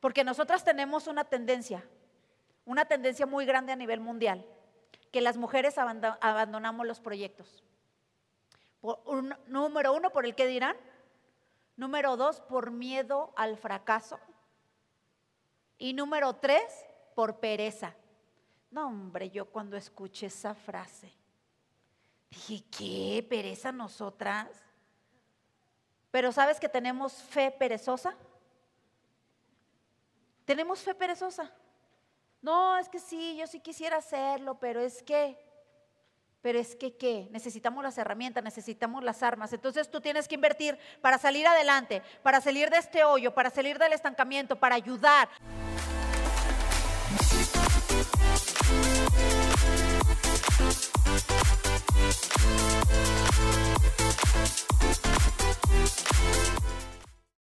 Porque nosotras tenemos una tendencia, una tendencia muy grande a nivel mundial, que las mujeres abandonamos los proyectos. número uno, por el que dirán. Número dos, por miedo al fracaso. Y número tres, por pereza. No, hombre, yo cuando escuché esa frase, dije, ¿qué pereza nosotras? Pero ¿sabes que tenemos fe perezosa? Tenemos fe perezosa. No, es que sí, yo sí quisiera hacerlo, pero es que pero es que, ¿qué? Necesitamos las herramientas, necesitamos las armas. Entonces tú tienes que invertir para salir adelante, para salir de este hoyo, para salir del estancamiento, para ayudar.